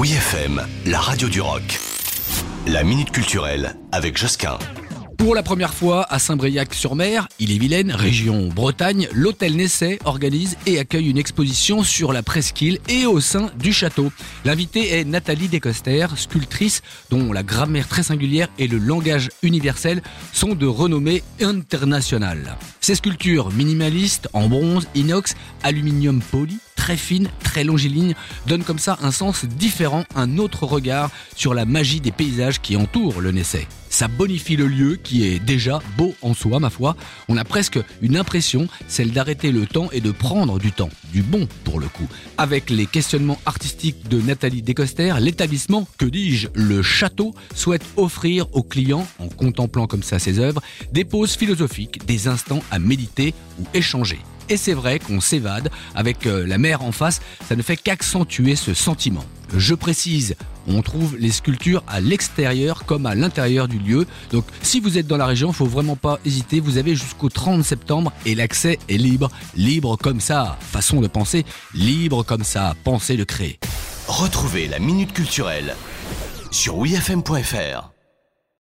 Oui FM, la radio du rock. La minute culturelle avec Josquin. Pour la première fois à Saint-Briac-sur-Mer, Ille-et-Vilaine, région Bretagne, l'hôtel Nesset organise et accueille une exposition sur la presqu'île et au sein du château. L'invitée est Nathalie Descoster, sculptrice dont la grammaire très singulière et le langage universel sont de renommée internationale. Ces sculptures minimalistes en bronze, inox, aluminium poli, très fines, très longilignes, donnent comme ça un sens différent, un autre regard sur la magie des paysages qui entourent le Nesset. Ça bonifie le lieu qui est déjà beau en soi, ma foi. On a presque une impression, celle d'arrêter le temps et de prendre du temps, du bon pour le coup. Avec les questionnements artistiques de Nathalie Descoster, l'établissement, que dis-je, le château, souhaite offrir aux clients, en contemplant comme ça ses œuvres, des pauses philosophiques, des instants à méditer ou échanger. Et c'est vrai qu'on s'évade avec euh, la mer en face, ça ne fait qu'accentuer ce sentiment. Je précise, on trouve les sculptures à l'extérieur comme à l'intérieur du lieu. Donc si vous êtes dans la région, faut vraiment pas hésiter, vous avez jusqu'au 30 septembre et l'accès est libre, libre comme ça, façon de penser, libre comme ça, penser de créer. Retrouvez la minute culturelle sur wifm.fr.